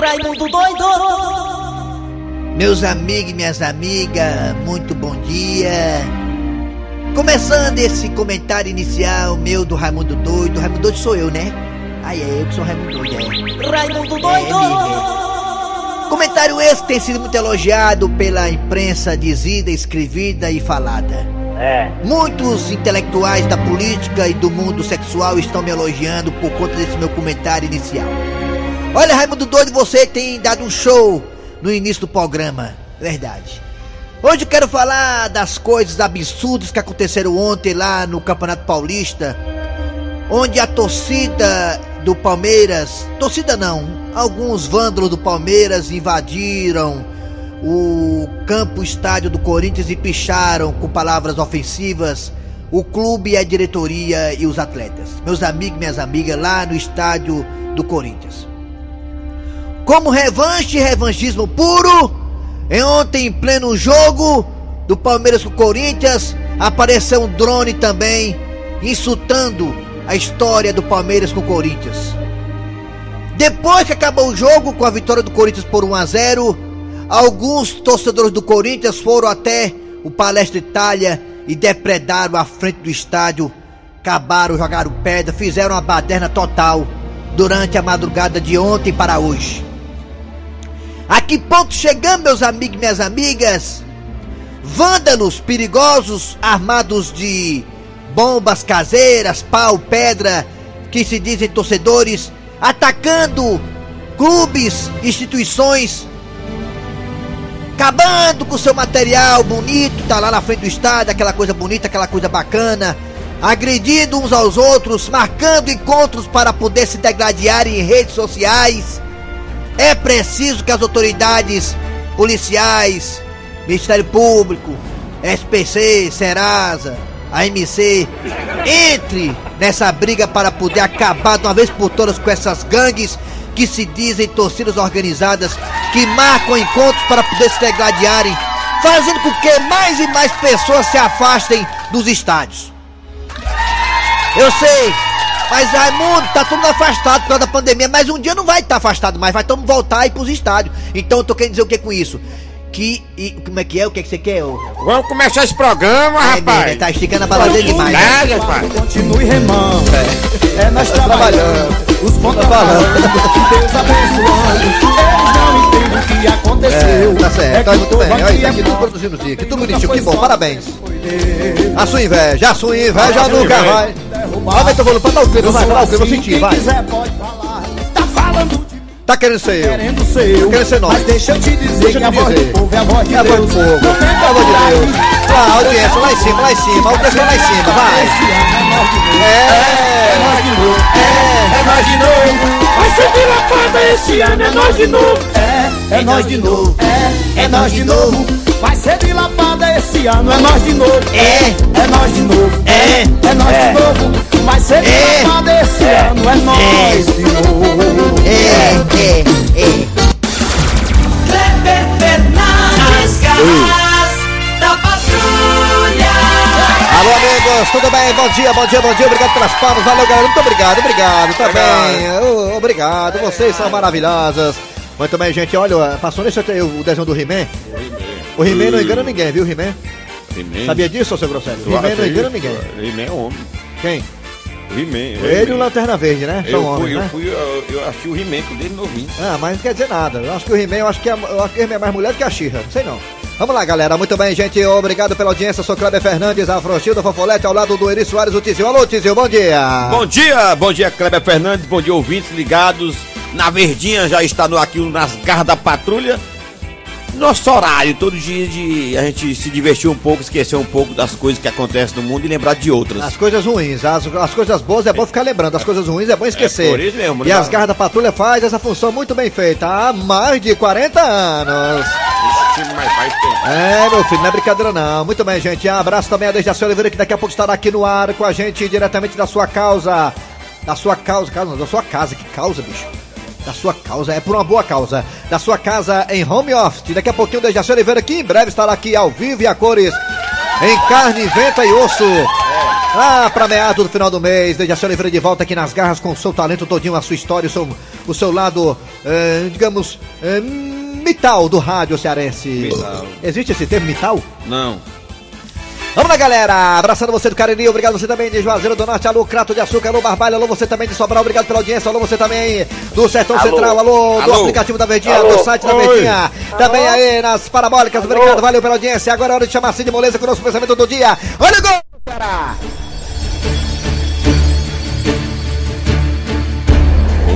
Raimundo doido! Meus amigos e minhas amigas, muito bom dia. Começando esse comentário inicial meu do Raimundo Doido. Raimundo Doido sou eu, né? Ai, é eu que sou Raimundo Doido, é. Raimundo É, doido! amiga. Comentário esse tem sido muito elogiado pela imprensa dizida, escrevida e falada. É. Muitos intelectuais da política e do mundo sexual estão me elogiando por conta desse meu comentário inicial. Olha, Raimundo Doido, você tem dado um show no início do programa. Verdade. Hoje eu quero falar das coisas absurdas que aconteceram ontem lá no Campeonato Paulista, onde a torcida do Palmeiras, torcida não, alguns vândalos do Palmeiras invadiram o campo estádio do Corinthians e picharam com palavras ofensivas o clube, a diretoria e os atletas. Meus amigos minhas amigas lá no estádio do Corinthians. Como revanche, revanchismo puro, em ontem em pleno jogo do Palmeiras com o Corinthians, apareceu um drone também insultando a história do Palmeiras com o Corinthians. Depois que acabou o jogo com a vitória do Corinthians por 1 a 0, alguns torcedores do Corinthians foram até o Palestra Itália e depredaram a frente do estádio, acabaram, jogaram pedra, fizeram uma baderna total durante a madrugada de ontem para hoje. A que ponto chegamos, meus amigos e minhas amigas? Vândalos perigosos armados de bombas caseiras, pau, pedra, que se dizem torcedores, atacando clubes, instituições, acabando com seu material bonito, tá lá na frente do estádio, aquela coisa bonita, aquela coisa bacana, agredindo uns aos outros, marcando encontros para poder se degladiar em redes sociais. É preciso que as autoridades policiais, Ministério Público, SPC, Serasa, AMC, entre nessa briga para poder acabar de uma vez por todas com essas gangues que se dizem torcidas organizadas, que marcam encontros para poder se degladiarem, fazendo com que mais e mais pessoas se afastem dos estádios. Eu sei, mas Raimundo, tá todo mundo afastado por causa da pandemia, mas um dia não vai estar afastado mais, vai todo mundo voltar aí pros estádios. Então eu tô querendo dizer o que com isso? Que. E, como é que é? O que, é que você quer? ô? Vamos começar esse programa, É, rapaz. mesmo, tá esticando a baladeira demais. né? É, rapaz. Continue remando. É, nós trabalhando. Os contrabalhando. Deus abençoando. Eles não entendem o que aconteceu. É, tá certo, É tá muito bem. povo Aí, aqui tá é aqui tudo produzindo aqui, que tudo bonitinho, que bom, parabéns. A sua inveja, a sua inveja nunca inveja. Vai. Aumenta o volume pra dar o clima, vai, dá o clima, eu senti, Quem vai. quiser pode falar. Tá falando de Tá querendo ser eu. querendo ser eu. Querendo ser nós. Mas deixa eu te dizer Deixa eu que a te voz dizer. do povo é a voz de É a voz do Deus. povo, é a voz de pra Deus. Lá, audiência, lá em cima, lá em cima, a audiência lá em cima, vai. Esse ano é nós de novo. É, É nós de novo. É nós de novo. Vai ser dilatada esse ano, é nós de novo. É, é nós de novo. É, é nós de novo. Vai ser dilapada esse ano, é nós de novo. É. é nós de novo. É. é nós de novo. Vai ser É. dilapada esse ano, é nós de novo. é, é, é. Kleber Fernandes, da patrulha! Alô, amigos, tudo bem? Bom dia, bom dia, bom dia. Obrigado pelas palmas. Valeu, galera. Muito obrigado, obrigado também. Ô, Obrigado, vocês são maravilhosas. Muito bem, gente. Olha, passou nesse o desenho do He-Man. O He-Man não engana ninguém, viu, He-Man? He-Man. Sabia disso, seu grosseiro? He-Man não engana ninguém. He-Man é homem. Quem? O He-Man. Ele e o Lanterna Verde, né? São Eu homens, fui, eu né? fui, eu, eu achei o He-Man com dele novinho. Ah, mas não quer dizer nada. Eu acho que o He-Man, eu acho que é, eu acho que é mais mulher do que a Xirra. Não sei não. Vamos lá, galera. Muito bem, gente. Obrigado pela audiência. Eu sou Kleber Fernandes, Afrochildo Fofolete, ao lado do Eri Soares, o Tizil. Alô, Tizil, bom dia. Bom dia, bom dia, Kleber Fernandes, bom dia, ouvintes ligados. Na Verdinha já está no, aqui nas garras da patrulha. Nosso horário, todo dia de a gente se divertir um pouco, esquecer um pouco das coisas que acontecem no mundo e lembrar de outras. As coisas ruins, as, as coisas boas é bom ficar lembrando, as coisas ruins é bom esquecer. É por isso mesmo, e né? as garras da patrulha faz essa função muito bem feita há mais de 40 anos. É, meu filho, não é brincadeira não. Muito bem, gente. Um abraço também a Dejaci Oliveira, que daqui a pouco estará aqui no ar com a gente, diretamente da sua causa. Da sua causa, causa não, da sua casa. Que causa, bicho? Da sua causa, é por uma boa causa. Da sua casa em home office. Daqui a pouquinho o Dejaci Oliveira, que em breve estará aqui ao vivo e a cores. Em carne, venta e osso. Lá pra meados do final do mês, Dejaci Oliveira de volta aqui nas garras com o seu talento todinho, a sua história, o seu, o seu lado, eh, digamos, eh, mital do rádio cearense. Mital. Existe esse termo mital? Não. Vamos lá, galera! Abraçando você do Cariri, obrigado você também de Juazeiro do Norte, alô Crato de Açúcar, alô Barbalho, alô você também de Sobral, obrigado pela audiência, alô você também do Sertão Central, alô, do Alô. aplicativo da Verdinha, Alô. do site da Oi. Verdinha, também aí nas parabólicas, obrigado, valeu pela audiência. Agora é hora de chamar Cid Moleza com o nosso pensamento do dia. Olha o gol, cara!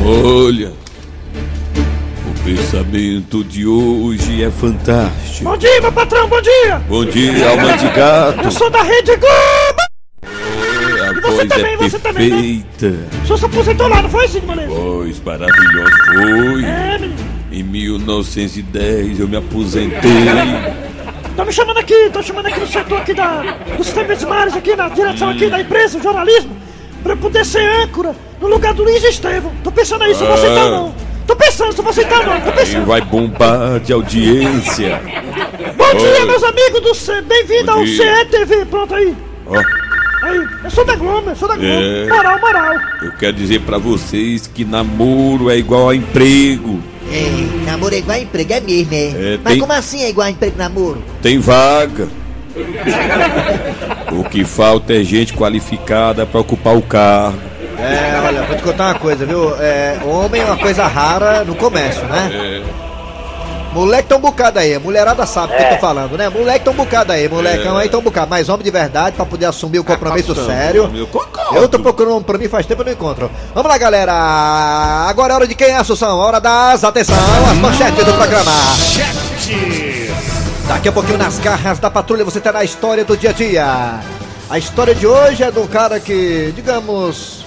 Olha, pensamento de hoje é fantástico. Bom dia, meu patrão, bom dia! Bom dia, alma de gato. Eu sou da Rede Globo! A você voz também, é você também, né? perfeita. O senhor se aposentou lá, não foi, Cid Moleiro? Voz maravilhosa. Foi. É, menino. Em 1910 eu me aposentei. Tô me chamando aqui, tô chamando aqui no setor aqui da, do sistema de mares, aqui na direção aqui da empresa, jornalismo, pra eu poder ser âncora no lugar do Luiz Estevam. Tô pensando aí, se aceitar ou não. Tô pensando se eu vou aceitar ou não, tô E pensando. vai bombar de audiência. Bom dia, Oi. meus amigos do C. Bem-vindo ao dia. CETV, pronto aí. Ó, Aí, eu sou da Globo, eu sou da Globo. É. Moral, moral. eu quero dizer pra vocês que namoro é igual a emprego. É, namoro é igual a emprego, é mesmo, é. É, Mas tem- como assim é igual a emprego namoro? Tem vaga. O que falta é gente qualificada pra ocupar o cargo. É, olha, vou te contar uma coisa, viu? É, homem é uma coisa rara no comércio, né? É. Moleque um bocado aí, a mulherada sabe o que eu tô falando, né? Moleque um bocado aí, molecão aí tá um bocado. Mas homem de verdade, pra poder assumir o compromisso sério. Eu concordo. Eu tô procurando um pra mim faz tempo eu não encontro. Vamos lá, galera. Agora é hora de quem, Assunção? Hora das, atenção, as manchetes do programa. Daqui a pouquinho nas garras da patrulha você terá a história do dia a dia. A história de hoje é do cara que, digamos,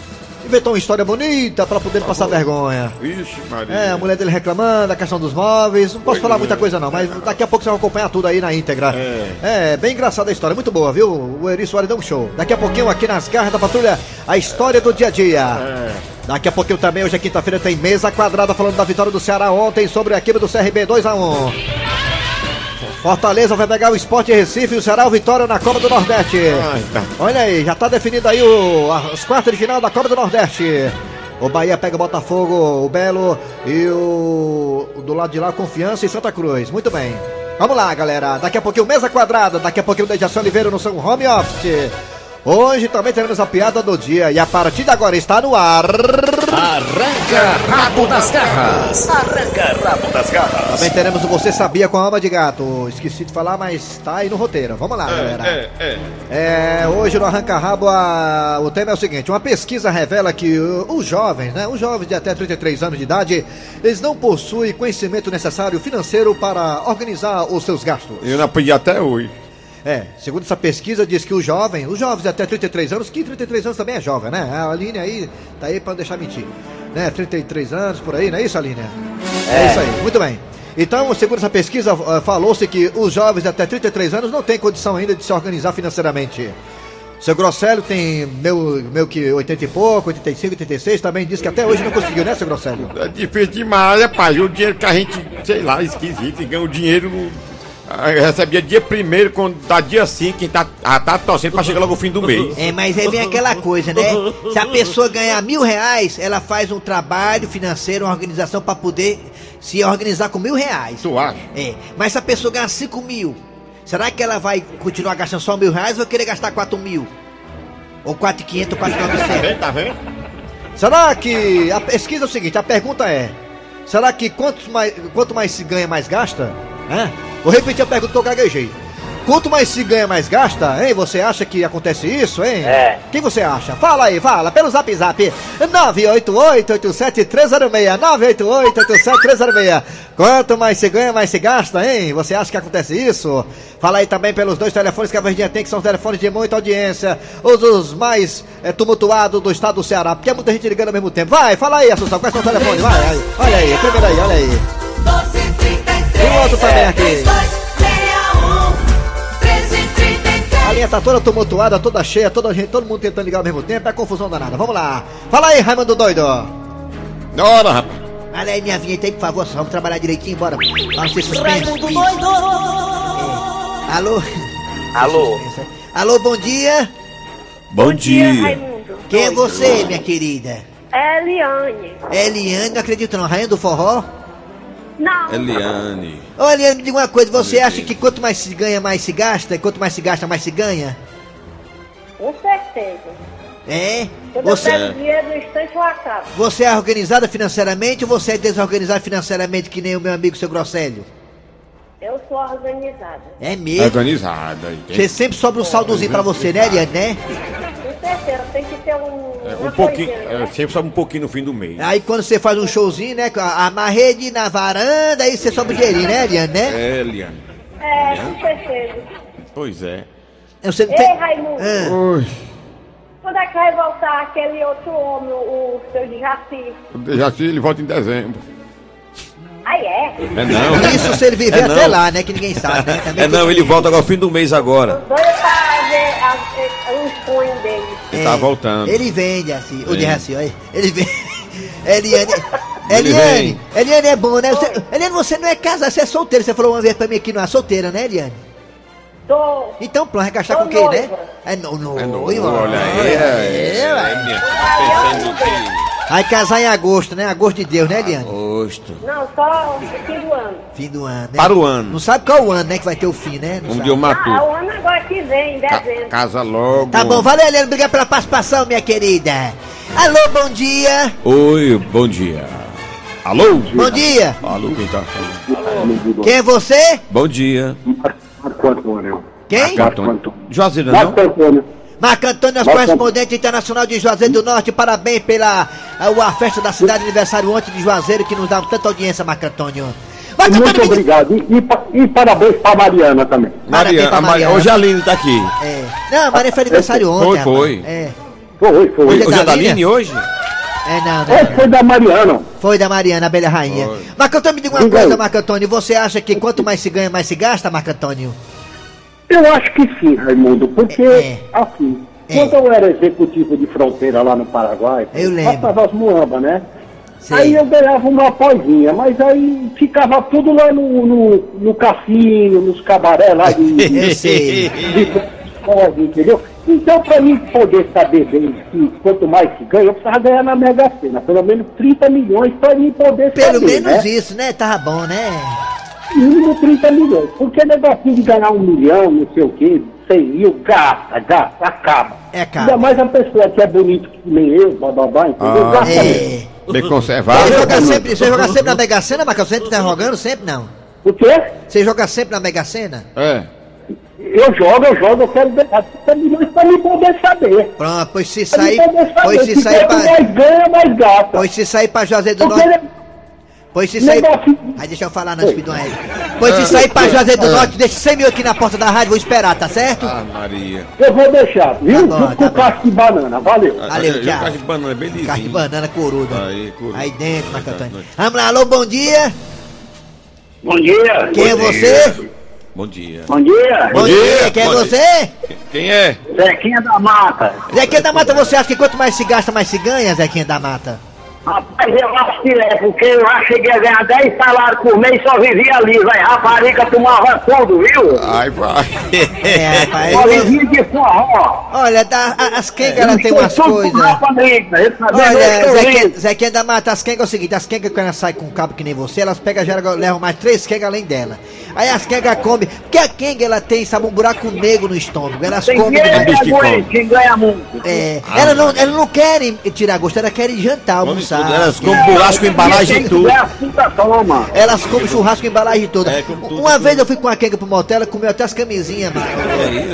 inventou uma história bonita pra poder passar vergonha. Vixe, Maria. É, a mulher dele reclamando, a questão dos móveis. Não posso falar muita coisa não, mas daqui a pouco você vai acompanhar tudo aí na íntegra. É, bem engraçada a história, muito boa, viu? O Eri Soares deu um show. Daqui a pouquinho aqui nas garras da patrulha, a história do dia a dia. Daqui a pouquinho também, hoje é quinta-feira, tem mesa quadrada falando da vitória do Ceará ontem sobre a equipe do CRB 2x1. Fortaleza vai pegar o Sport Recife e o Ceará o Vitória na Copa do Nordeste. tá. Olha aí, já tá definido aí o, as quartas de final da Copa do Nordeste. O Bahia pega o Botafogo, o Belo e o, do lado de lá, Confiança e Santa Cruz. Muito bem. Vamos lá, galera. Daqui a pouquinho, mesa quadrada. Daqui a pouquinho, o Dejaci Oliveira no seu home office. Hoje também teremos a piada do dia. E a partir de agora está no ar. Arranca rabo das garras. Arranca rabo das garras. Também teremos o Você Sabia com a Alma de Gato. Esqueci de falar, mas tá aí no roteiro. Vamos lá, galera. É, é. É, hoje no Arranca Rabo a- o tema é o seguinte: uma pesquisa revela que o- os jovens, né, os jovens de até 33 anos de idade, eles não possuem conhecimento necessário financeiro para organizar os seus gastos. Eu não aprendi até hoje. É, segundo essa pesquisa diz que os jovens, os jovens até 33 anos, que 33 anos também é jovem, né? A Aline aí tá aí para não deixar mentir. Né, 33 anos por aí, não é isso, Aline? É, isso aí, muito bem. Então, segundo essa pesquisa, ah, falou-se que os jovens até 33 anos não têm condição ainda de se organizar financeiramente. Seu Grosselio tem meu, meu que 80 e pouco, 85, 86, também disse que até hoje não conseguiu, né, seu Grosselio? É difícil demais, rapaz. O dinheiro que a gente, sei lá, esquisito, ganha o dinheiro. Ah, Recebia dia primeiro, quando dá dia 5, quem tá, ah, tá torcendo pra chegar logo o fim do mês. É, mas aí vem aquela coisa, né? Se a pessoa ganhar mil reais, ela faz um trabalho financeiro, uma organização para poder se organizar com mil reais. Tu acha? É, mas se a pessoa ganhar cinco mil, será que ela vai continuar gastando só mil reais ou vai querer gastar quatro mil? Ou quatro e quinhentos, ou quatro e Tá novecentos? vendo? Tá vendo? Será que. A pesquisa é o seguinte, a pergunta é: será que quanto mais, quanto mais se ganha, mais gasta? Hã? Vou repetir a pergunta que eu gaguejei. Quanto mais se ganha, mais gasta, hein? Você acha que acontece isso, hein? É. Quem você acha? Fala aí, fala, pelo zap zap 988-87306 988-87306 Quanto mais se ganha, mais se gasta, hein? Você acha que acontece isso? Fala aí também pelos dois telefones que a Verdinha tem, que são telefones de muita audiência, os, os mais é, tumultuados do estado do Ceará, porque é muita gente ligando ao mesmo tempo. Vai, fala aí, Assunção, quais são os telefones? Vai, aí. olha aí, primeiro aí, olha aí. 1233 o outro também aqui. 3261 1333 A linha tá toda tumultuada, toda cheia, toda gente, todo mundo tentando ligar ao mesmo tempo, é confusão danada. Vamos lá. Fala aí, Raimundo Doido. Ora, rapaz. Olha aí minha vinheta aí, por favor, só vamos trabalhar direitinho, bora. Vamos ser suspenso. Raimundo doido Alô? Alô? Alô, bom dia. Bom dia. Raimundo. Quem é você, minha querida? É Eliane. Eliane, não acredito não, rainha do forró? Não. Eliane. Ô Eliane, me diga uma coisa, você acha que quanto mais se ganha, mais se gasta? E quanto mais se gasta, mais se ganha? Com certeza. É? Quando Você, eu pego dinheiro no instante, eu acabo. você é organizada financeiramente ou você é desorganizada financeiramente que nem o meu amigo seu Grossélio? Eu sou organizada. É mesmo? Organizada. Você entende? sempre sobra um saldozinho pra você, né, Eliane, né? Com certeza, tem que ter um. É, Um pouquinho, coisinha, é, né? sempre sobe um pouquinho no fim do mês. Aí quando você faz um showzinho, né? com a- Amarrede na varanda, aí você sobe o dinheirinho, né, Eliane, né? É, Eliane. É, com certeza. Pois é. Você não Ei, tem... Raimundo, Ah, Ui, quando é que vai voltar aquele outro homem, o seu de Jaci? já se ele volta em dezembro. Aí é. É não. Isso se ele viver É até não. lá, né? Que ninguém sabe, né? Também É não, ele volta agora fim do mês agora. Doido pra ver punhos dele. Ele tá voltando. Ele vende assim, o de assim, olha. Ele vende. Eliane. Eliane. Eliane é bom, né? Você, Eliane, você não é casada, você é solteira. Você falou uma vez pra mim que não é solteira, né, Eliane? Tô. Então, pronto, vai Tô com quem, né? noiva. É no, no, É noiva, noiva. olha aí, É, É, ué. minha filha, tá pensando que. Vai casar em agosto, né? Agosto de Deus, né, Eliane? Agosto. Não, só fim do ano. Fim do ano, né? Para o ano. Não sabe qual o ano, né? Que vai ter o fim, né? Não Um dia eu mato. Ah, o ano agora que vem, em Ca- dezembro. casa logo. Tá bom, valeu, Eliane. Obrigado pela participação, minha querida. Alô, bom dia. Oi, bom dia. Alô? Bom dia. Alô, quem tá falando? Quem é você? Bom dia. Marco Antônio. Quem? Marco Antônio. Juazeiro, não? Marco Antônio. Marco Antônio, nosso correspondente internacional de Juazeiro do Norte. Parabéns pela a, a festa da cidade aniversário ontem de Juazeiro, que nos dá tanta audiência, Marco Antônio. Marco Muito Antônio, me- obrigado. E, e e parabéns pra Mariana também. Parabéns Maria, pra a Maria, Mariana. hoje a Aline tá aqui. É. Não, a Maria foi aniversário ontem. Foi, foi. É. Foi, foi. Hoje Hoje é da Aline? Hoje? É, não, não. Esse não. foi da Mariana. Foi da Mariana, a abelha rainha. Foi. Marco Antônio, me diga uma Diga coisa, aí. Marco Antônio. Você acha que quanto mais se ganha, mais se gasta, Marco Antônio? Eu acho que sim, Raimundo, porque, É. assim, É. quando eu era executivo de fronteira lá no Paraguai, Eu passava as muambas, né? Sei. Aí eu ganhava uma pozinha, mas aí ficava tudo lá no, no, no cassino, nos cabaré lá de, Eu sei. de escola, entendeu? Então, para mim poder saber bem que quanto mais se ganha, eu precisava ganhar na Mega Sena, pelo menos 30 milhões para mim poder Pelo saber, menos né? isso, né? Tava bom, né? Mínimo 30 milhões. Porque negocinho de ganhar um milhão, não sei o quê, 100 mil, gasta, gasta, acaba. É caro. Ainda mais a pessoa que é bonito que nem eu, bababá, entendeu? Ah. Gasta mesmo. É. Bem Você conservado. joga sempre, você joga sempre na Mega Sena, Marco? Você sempre tá jogando? Sempre não. O quê? Você joga sempre na Mega Sena? É. Eu jogo, eu jogo, eu quero ganhar 30 milhões para mim poder saber. Pronto, pois se Pra sair. Pois se sair pra. mais ganha, mais gasta. Pois se sair pra Juazeiro do Norte. Pois se sair. Aí deixa eu falar, não, filho do Ed. Pois se sair pra Juazeiro do Norte, deixa 100 mil aqui na porta da rádio, vou esperar, tá certo? Ah, Maria. Eu vou deixar, viu? Tá bom, Junto tá com o casco de banana, valeu. Valeu, Eu- eu tchau. gosto de banana, belizinho. Carne de banana coruda. Aí, coruda. Aí dentro, Marco Antônio. Vamos lá, alô, bom dia. Bom dia. Quem é você? Bom dia. Bom dia. Bom dia, quem é você? Quem é? Zequinha da Mata. Zequinha da Mata, você acha que quanto mais se gasta, mais se ganha, Zequinha da Mata? Rapaz, eu acho que é, porque eu já cheguei a ganhar 10 salários por mês e só vivia ali, velho. Rapariga tomava tudo, viu? Ai, vai. É, rapaz. Só vivia de forró. Olha, tá, a- as quengas, ela tem umas coisas. sabia Olha, Zequinha, da Mata, as quengas é o seguinte, as quengas quando elas saem com um cabo que nem você, elas pegam, já levam mais três quengas além dela. Aí as quengas comem, porque a quenga ela tem, sabe, um buraco negro no estômago, elas Tem comem demais. bicho que ganha muito. É, elas não, elas não querem tirar gosto, elas querem jantar, almoçar. Tudo, Elas comem com embalagem e tudo. É assim que toma. Elas comem churrasco com embalagem toda. É, come tudo, Uma tudo. vez eu fui com a quenga pro motel, ela comeu até as camisinhas, mano.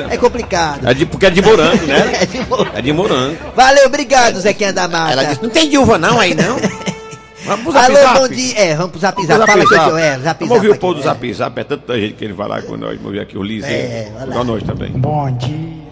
É complicado. É de, porque é de morango, né? É de. É morango. Valeu, obrigado, Zequinha da Mata. Ela disse, não tem de uva não aí não? Vamos Alô, zap. bom dia. É, vamos pro zap zap. Fala zap que eu zap. é, zap Vamos ouvir o povo do Zap Zap, é tanta gente que ele vai lá com nós. Vamos ver aqui o Lizinho. É. Igual nós também. Bom dia,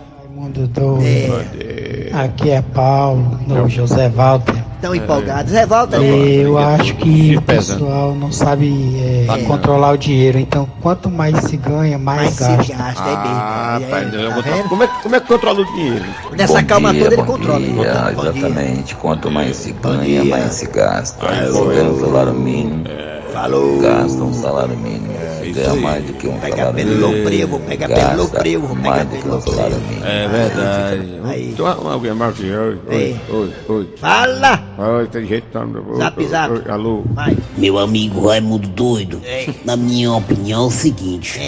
Doido. É, Aqui é Paulo, do José Walter. tão empolgados. Zé Volta, né? Eu acho que o pessoal não sabe é, Tá. controlar o dinheiro. Então, quanto mais se ganha, mais Mas se gasta. gasta, é Ah, bem. pai, Tá como, é, como é que controla o dinheiro? Nessa Bom calma dia, toda ele controla. dia, exatamente. Quanto mais se ganha, mais se gasta. Ah, ganha o salário mínimo, Falou. Gasta um salário mínimo. Ganha mais do que um Pega salário pelo mínimo. pegar Gasta pelo vou pegar mais do pelo que um salário mínimo. É verdade. Aí. Tu arruma alguém mais aqui? Oi, oi, Ei. oi, oi. Fala! Oi, tem jeito, tá? Oi, Zap, zap. oi, Alô? Vai. Meu amigo Raimundo Doido, na minha opinião é o seguinte.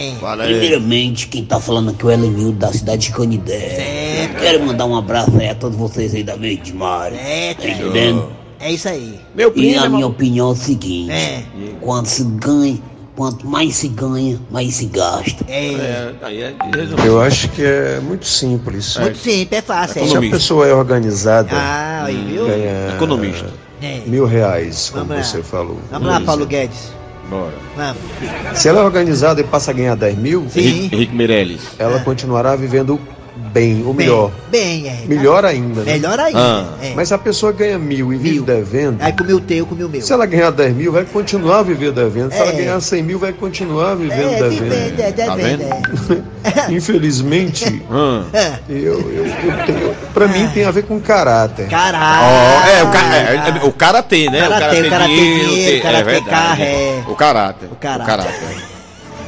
Primeiramente, quem tá falando aqui é o Elenildo da cidade de Canidé. Quero mandar um abraço aí a todos vocês aí da Verde Mar. É, Tá entendendo? É isso aí. Meu E primo, a minha opinião é o seguinte. É. Quando se ganha, quanto mais se ganha, mais se gasta. É. É, é. Eu acho que é muito simples. Muito simples, é fácil. Se É. a pessoa é organizada, Ah, aí, viu? ganha Economista. É. mil reais, como Vamos lá. você falou. Vamos lá, Paulo Guedes. Bora. Vamos. Se ela é organizada e passa a ganhar 10 mil, Sim. Henrique Meirelles. ela continuará vivendo bem, ou Bem, melhor. Bem, é. Melhor ainda. né? Melhor ainda. Ah. é. Mas se a pessoa ganha mil e vive Mil. devendo, Aí comi o teu, comi o meu. se ela ganhar 10 mil, vai continuar a viver devendo. Se ela É. ganhar 100 mil, vai continuar vivendo É, devendo. depende, é, Tá depende. é. Infelizmente. É. eu, eu, eu tenho, pra mim tem a ver com caráter. Caralho. Ó, é, o, ca, é, é, o karatê, né? Karatê, o karatê dinheiro, karatê é verdade. carro, é. O caráter. O caráter.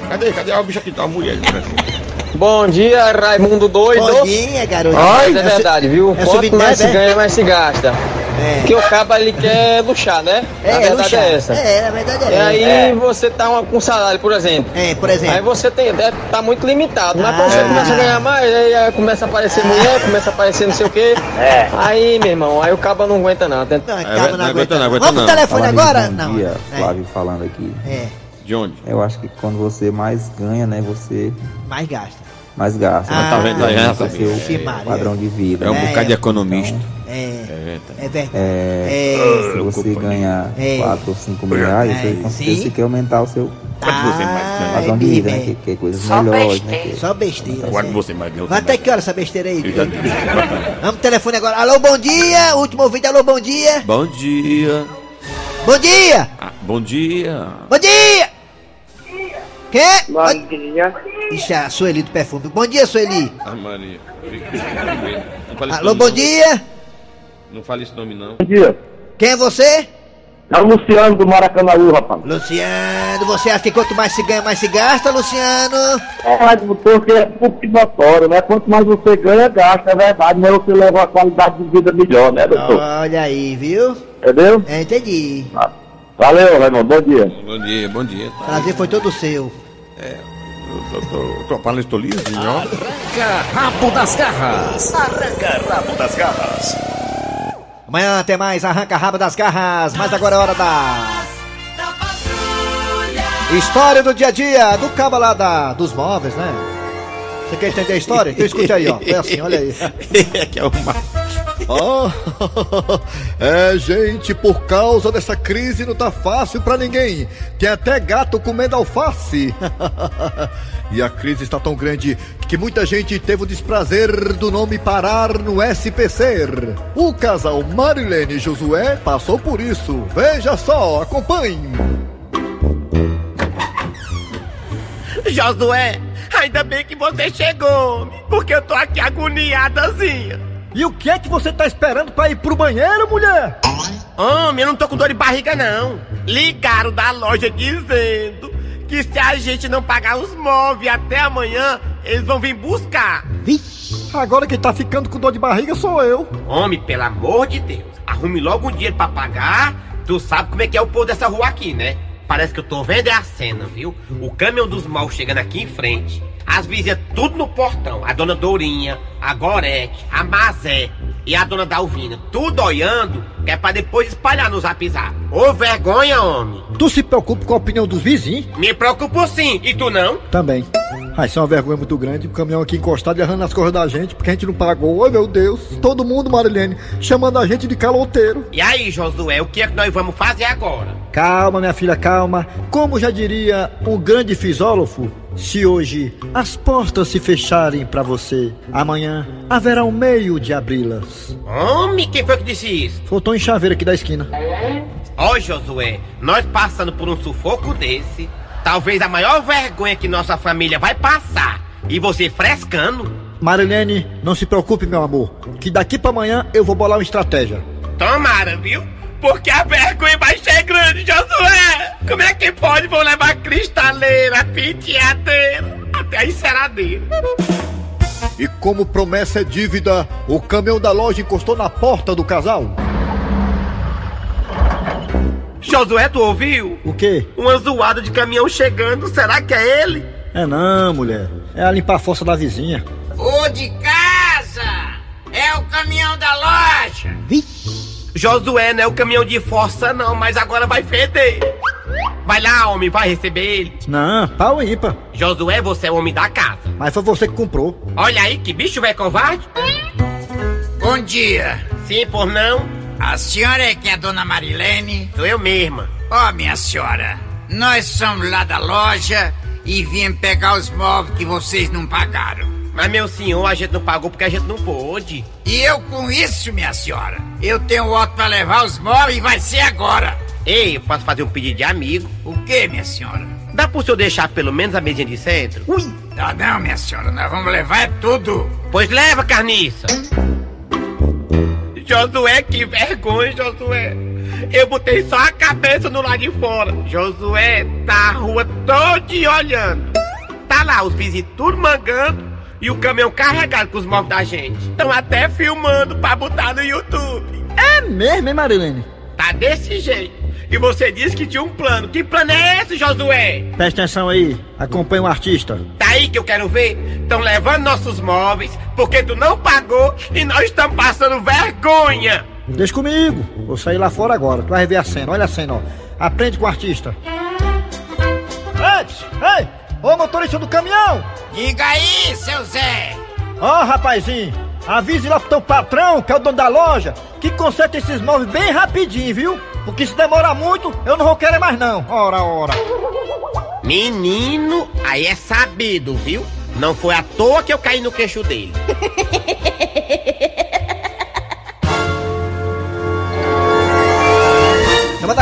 Cadê? Cadê a bicha aqui? Tá a mulher. Bom dia, Raimundo Doido. Bom dia, garoto. Mas é verdade, viu? é Quanto mais se é? ganha, mais se gasta. É. Porque o cabo ele quer luxar, né? É, a verdade luxar. é essa. É, na verdade é. E aí É. você tá uma- com salário, por exemplo. É, por exemplo. Aí você tem, deve tá muito limitado. Mas quando você Ah. começa a ganhar mais, aí, aí começa a aparecer mulher, começa a aparecer não sei o quê. É. Aí, meu irmão, aí o cabo não aguenta não. Tem- Não, É, não não aguenta aguenta. não, não. aguenta Vamos pro não. telefone Fala, agora? Bom Não. dia, É. Flávio falando aqui. É, De onde? Eu acho que quando você mais ganha, né, você mais gasta. mais gasta. Ah, tá vendo já é o sabia. Maria. padrão de vida. É um né? bocado de economista. É, É verdade. é verdade. É, É. se você ganhar É. 4 ou 5 mil reais, É, você você quer aumentar o seu Quanto você mais ganha? Padrão de vida, né? é. Que quer coisas melhores, né? que- Só besteira. Quanto você mais ganha? Vai até que hora essa besteira aí? Vamos pro telefone agora. Alô, bom dia. Último ouvinte, alô, bom dia. Bom dia. Bom dia. Ah, bom dia. Bom dia. Bom dia. Ixi, a Sueli do perfume. Bom dia, Sueli. Ah, Maria. Alô, bom dia. Não fale esse nome, não. Bom dia. Quem é você? É o Luciano do Maracanãú, rapaz. Luciano, você acha que quanto mais se ganha, mais se gasta, Luciano? É, mas porque é público notório, né? Quanto mais você ganha, gasta, é verdade, mas você leva uma qualidade de vida melhor, né, doutor? Olha aí, viu? Entendeu? É, entendi. Valeu, Raimundo, bom dia. Bom dia, bom dia. Tá. Prazer foi todo seu. Tô- tô palestolinhozinho, ó. Arranca rabo das garras. Arranca rabo das garras. Amanhã tem mais Arranca Rabo das Garras, mas agora é hora da... História do dia a dia, do cabo lá da, dos móveis, né? Você quer entender a história? Então escute aí, ó. É assim, olha aí. É que é uma... Ah, é, gente, por causa dessa crise não tá fácil pra ninguém. Tem até gato comendo alface. e a crise está tão grande que muita gente teve o desprazer do nome parar no SPC. O casal Marilene e Josué passou por isso. Veja só, acompanhe. Josué, ainda bem que você chegou, porque eu tô aqui agoniadazinha. E o que é que você tá esperando pra ir pro banheiro, mulher? Homem, eu não tô com dor de barriga, não. Ligaram da loja dizendo que se a gente não pagar os móveis até amanhã, eles vão vir buscar. Agora quem tá ficando com dor de barriga sou eu. Homem, pelo amor de Deus, arrume logo um dinheiro pra pagar. Tu sabe como é que é o povo dessa rua aqui, né? Parece que eu tô vendo é a cena, viu? O caminhão dos maus chegando aqui em frente. As vizinhas tudo no portão. A dona Dourinha, a Gorete, a Mazé e a dona Dalvina. Tudo olhando, que é pra depois espalhar no zap zap. Ô vergonha, homem. Tu se preocupa com a opinião dos vizinhos? Me preocupo sim. E tu não? Também. Ah, isso é uma vergonha muito grande. O caminhão aqui encostado e errando nas coisas da gente porque a gente não pagou. Ai meu Deus. Todo mundo, Marilene, chamando a gente de caloteiro. E aí, Josué, o que é que nós vamos fazer agora? Calma, minha filha, calma. Como já diria um grande fisógrafo, se hoje as portas se fecharem pra você, amanhã haverá um meio de abri-las. Homem, quem foi que disse isso? Faltou em chaveiro aqui da esquina. Ó, Josué, nós passando por um sufoco desse, talvez a maior vergonha que nossa família vai passar. E você frescando? Marilene, não se preocupe, meu amor, que daqui pra amanhã eu vou bolar uma estratégia. Tomara, viu? Porque a vergonha vai ser grande, Josué! Como é que pode? Vão levar cristaleira, penteadeira, até a enceradeira. E como promessa é dívida, o caminhão da loja encostou na porta do casal. Josué, tu ouviu? O quê? Uma zoada de caminhão chegando, será que é ele? É não, mulher. É a limpar a força da vizinha. Ô de casa! É o caminhão da loja! Josué não é o caminhão de força não, mas agora vai feder. Vai lá, homem, vai receber ele. Não, pau ímpar. Josué, você é o homem da casa. Mas foi você que comprou. Olha aí, que bicho velho covarde. Bom dia! Sim, por não? A senhora é que é a dona Marilene? Sou eu mesma. Ó, minha senhora, nós somos lá da loja e viemos pegar os móveis que vocês não pagaram. Mas, meu senhor, a gente não pagou porque a gente não pôde. E eu com isso, minha senhora, eu tenho outro pra levar os móveis e vai ser agora. Ei, eu posso fazer um pedido de amigo? O que, minha senhora? Dá pro senhor deixar pelo menos a mesinha de centro? Ui! Dá não, minha senhora, nós vamos levar é tudo. Pois leva, carniça. Josué, que vergonha, Josué. Eu botei só a cabeça no lado de fora. Josué, tá a rua toda olhando. Tá lá os vizinhos tudo mangando e o caminhão carregado com os móveis da gente. Estão até filmando pra botar no YouTube. É mesmo, hein, Marilene? Tá desse jeito. E você disse que tinha um plano. Que plano é esse, Josué? Presta atenção aí. Acompanha o artista. Tá aí que eu quero ver. Estão levando nossos móveis porque tu não pagou e nós estamos passando vergonha. Deixa comigo. Vou sair lá fora agora. Tu vai ver a cena. Olha a cena, ó. Aprende com o artista. Ei, ei! Ô motorista do caminhão! Diga aí, seu Zé! Ó, rapazinho, avise lá pro teu patrão, que é o dono da loja, que conserta esses móveis bem rapidinho, viu? Porque se demorar muito, eu não vou querer mais não. Ora, ora. Menino, aí é sabido, viu? Não foi à toa que eu caí no queixo dele.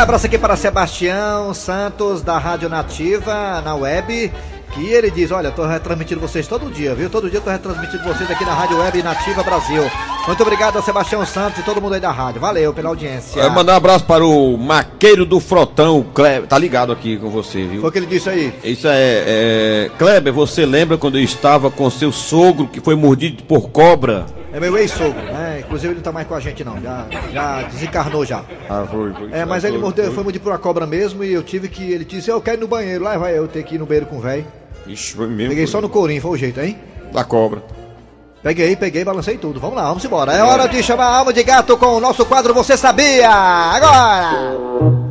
abraço aqui para Sebastião Santos, da Rádio Nativa, na web. Que ele diz: Olha, tô retransmitindo vocês todo dia, viu? Todo dia tô retransmitindo vocês aqui na Rádio Web Nativa Brasil. Muito obrigado a Sebastião Santos e todo mundo aí da rádio. Valeu pela audiência. Eu mandar um abraço para o Maqueiro do Frotão, Kleber. Tá ligado aqui com você, viu? Foi o que ele disse aí. Isso é, é. Kleber, você lembra quando eu estava com seu sogro que foi mordido por cobra? É meu ex-sogro, né? Inclusive ele não tá mais com a gente não, já, já desencarnou já. Ah, foi, foi. É, mas ele mordeu, foi mordido por uma cobra mesmo e eu tive que. Ele disse: Eu quero ir no banheiro. Lá vai eu ter que ir no banheiro com o velho. Ixi, foi mesmo. Peguei foi. só no corinho, foi o jeito, hein? Da cobra. Peguei, peguei, balancei tudo. Vamos lá, vamos embora. É hora de chamar a alma de gato com o nosso quadro Você Sabia? Agora!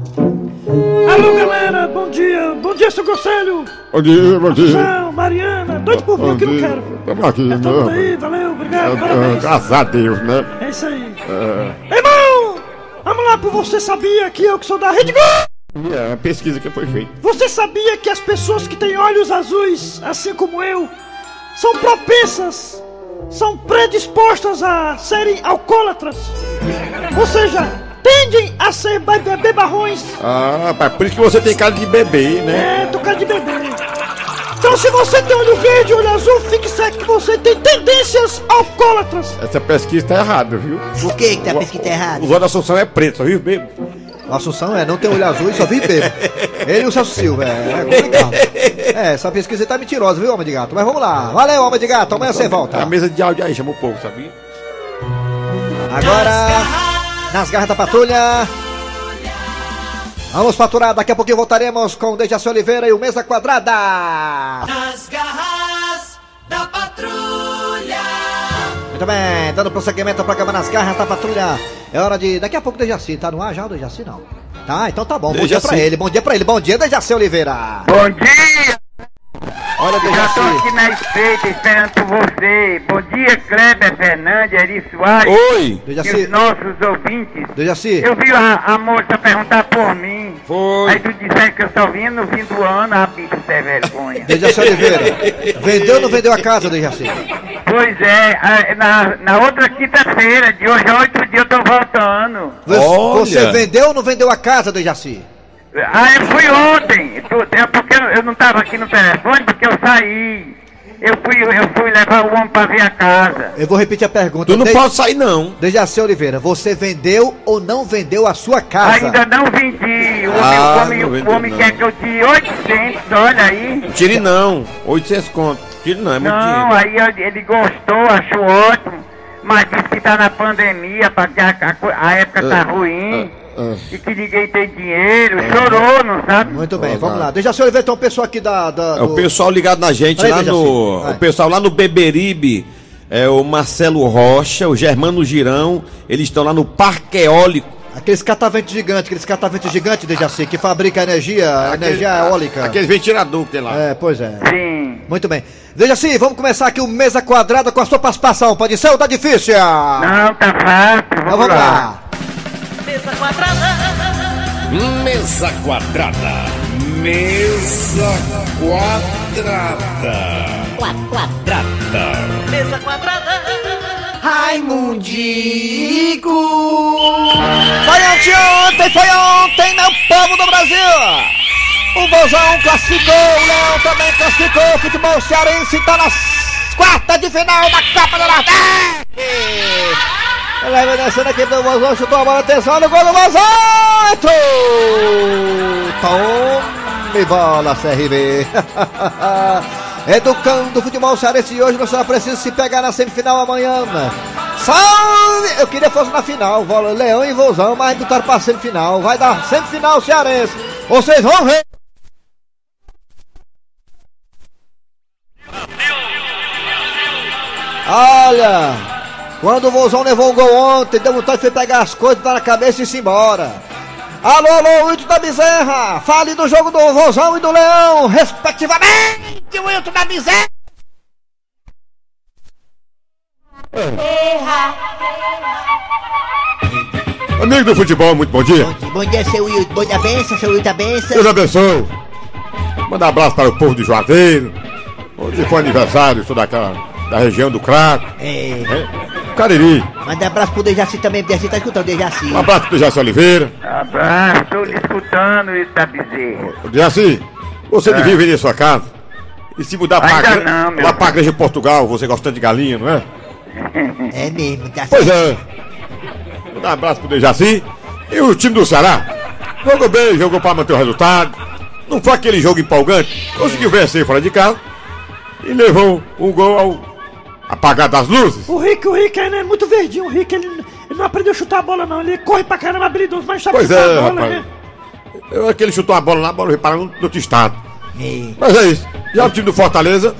Alô, galera, bom dia. Bom dia, seu Conselho. Bom dia, bom dia. São, Mariana, doido por mim, que não quero. Tamo aqui, É né? aí, valeu, obrigado, É, parabéns. é, Graças a Deus, né? É isso aí. É, Irmão, vamos lá pro Você Sabia que eu que sou da Rede Globo. é a pesquisa que foi feita. Você sabia que as pessoas que têm olhos azuis, assim como eu, são propensas, são predispostas a serem alcoólatras? Ou seja, tendem a ser be- bebarrões. Ah, rapaz, por isso que você tem cara de bebê, né? É, do cara de bebê. Então se você tem olho verde e olho azul, fique certo que você tem tendências alcoólatras. Essa pesquisa tá errada, viu? Por que que tá a pesquisa errada? Os olhos da Assunção é preto, só viu, bebo? O Assunção é, não tem olho azul e só vive bebo. Ele e o Celso Silva, é, é complicado. É, essa pesquisa tá mentirosa, viu, Homem de Gato? Mas vamos lá. Valeu, Homem de Gato, amanhã você volta. A mesa de áudio aí chama o povo, sabia? Agora, nas garras da patrulha. Vamos faturar, daqui a pouquinho voltaremos com o Dejaci Oliveira e o Mesa Quadrada. Nas garras da patrulha. Muito bem, dando prosseguimento ao programa Nas Garras da Patrulha. É hora de. Daqui a pouco o Dejaci. Tá no ar já o Dejaci? Não. Tá, então tá bom. Bom dia pra ele, bom dia pra ele. Bom dia, Dejaci Oliveira. Bom dia! Olha, Já tô Dejaci. aqui na espreita esperando por você. Bom dia, Kleber Fernandes, Eri Soares. Oi! E Dejaci. os nossos ouvintes. Dejaci. Eu vi a, a moça perguntar por mim. Foi. Aí tu disseste que eu só vinha no fim do ano. Ah, bicho, você é vergonha. Dejaci Oliveira. Vendeu ou não vendeu a casa, Dejaci? Pois é, a- na, na outra quinta-feira, de hoje a oito dias eu tô voltando. Você, Olha. você vendeu ou não vendeu a casa, Dejaci? Ah, eu fui ontem. É porque eu- não tava aqui no telefone, porque eu saí. eu fui, eu fui levar o homem pra ver a casa. Eu vou repetir a pergunta. Tu não De- pode sair, não. Dejaci Oliveira, você vendeu ou não vendeu a sua casa? Ainda não vendi. O homem, Ah, o homem, não o vendeu, homem não. quer que eu tire 800, olha aí. Tire não. 800 conto. Tire não, é muito Não, dinheiro. aí ele gostou, achou ótimo, mas disse que tá na pandemia, a, a a época tá Ah, ruim, ah. E que ninguém tem dinheiro, chorou, não sabe? Muito bem, vamos lá. Dejaci Oliveira, tem um pessoal aqui da... da É o do- pessoal ligado na gente Peraí, lá no. vai. O pessoal lá no Beberibe. É o Marcelo Rocha, o Germano Girão. Eles estão lá no Parque Eólico. Aqueles cataventos gigantes, aqueles cataventos gigantes, Dejaci, que fabrica energia, energia eólica. Aqueles ventilador que tem lá. É, pois é. Sim. Muito bem. Dejaci, vamos começar aqui o Mesa Quadrada com a sua participação. Pode ser ou tá difícil? Não, tá fácil, Então vamos lá. Mesa quadrada. Mesa quadrada. Mesa quadrada. Quadrada. Mesa quadrada. Raimundico. Foi anteontem, foi ontem, meu povo do Brasil! O Vozão classificou, o Leão também classificou, o futebol cearense tá nas quartas de final da Copa do Nordeste! Vai descendo aqui do Vozão, chutou a bola, atenção no gol do! Entrou! Tome bola, CRB! Educando o futebol cearense hoje, não será preciso se pegar na semifinal amanhã. Salve! Eu queria que fosse na final, Leão e Vozão, mas botaram pra semifinal. Vai dar semifinal cearense. Vocês vão ver! Olha! Quando o Vozão levou um gol ontem, deu vontade de pegar as coisas, dar na cabeça e ir embora. Alô, alô, Wilton da Bezerra! Fale do jogo do Vozão e do Leão, respectivamente, Wilton da Bezerra! Amigo do futebol, muito bom dia. Bom dia, seu Wilton. Bom dia, benção, seu Wilton da benção. Deus abençoe. Manda um abraço para o povo de Juazeiro. Hoje foi aniversário, sou daquela, da região do Crato. É. Cariri. Manda abraço pro Dejaci também, Dejaci tá escutando, Dejaci. Um abraço pro Jaci Oliveira. Abraço, estou lhe escutando isso da bezerra. Jaci, você É. devia vender sua casa e se mudar pra, igre- não, lá pra igreja de Portugal, você gostando de galinha, não é? É mesmo, tá Pois é. Manda um abraço pro Dejaci. E o time do Ceará? Jogou bem, jogou pra manter o resultado. Não foi aquele jogo empolgante. Conseguiu vencer fora de casa. E levou um gol ao apagar das luzes. O Rick, o Rick ainda é muito verdinho. O Rick, ele, ele não aprendeu a chutar a bola, não. Ele corre pra caramba habilidoso, mas sabe Pois chutar é, a bola, rapaz. né? Eu, aquele chutou a bola lá, a bola parar no outro estado. É, Mas é isso. Já o time do Fortaleza,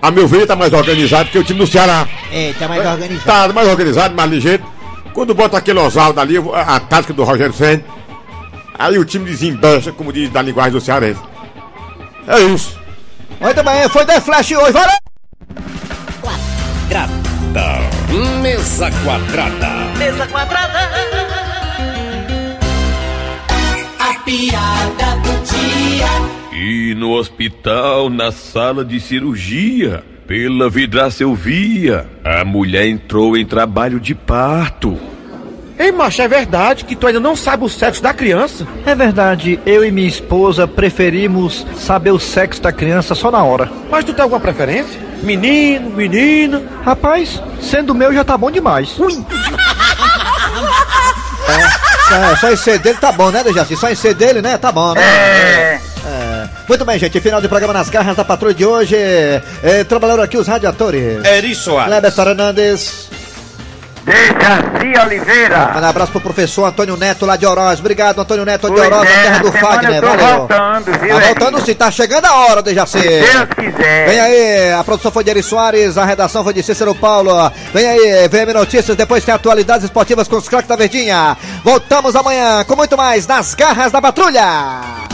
a meu ver, tá mais organizado que o time do Ceará. é tá mais organizado. Tá mais organizado, mais ligeiro. Quando bota aquele Oswaldo ali, a, a tática do Rogério Senna, aí o time desembecha, como diz da linguagem do cearense. É isso. Muito bem, foi The Flash hoje, valeu! Quadrada. Mesa quadrada. Mesa quadrada. A piada do dia. E no hospital, na sala de cirurgia, pela vidraça eu via, a mulher entrou em trabalho de parto. Ei, macho, é verdade que tu ainda não sabe o sexo da criança? É verdade, eu e minha esposa preferimos saber o sexo da criança só na hora. Mas tu tem alguma preferência? Menino, menina? Rapaz, sendo meu já tá bom demais. É, só em ser dele tá bom, né, Dejaci? Só em ser dele, né? Tá bom, né? É. Muito bem, gente. Final de programa nas garras da patrulha de hoje. É, trabalharam aqui os radiadores. Eri Soares. Kleber Fernandes. Dejaci Oliveira. Manda um abraço pro professor Antônio Neto lá de Oroz. Obrigado, Antônio Neto de Oroz, é, na terra na do Fagner. Valeu. voltando, viu, Tá voltando Edinho? sim, tá chegando a hora, Dejaci. Se Deus quiser. Vem aí, a produção foi de Eri Soares, a redação foi de Cícero Paulo. Vem aí, VM Notícias, depois tem atualidades esportivas com os craques da Verdinha. Voltamos amanhã com muito mais nas garras da patrulha.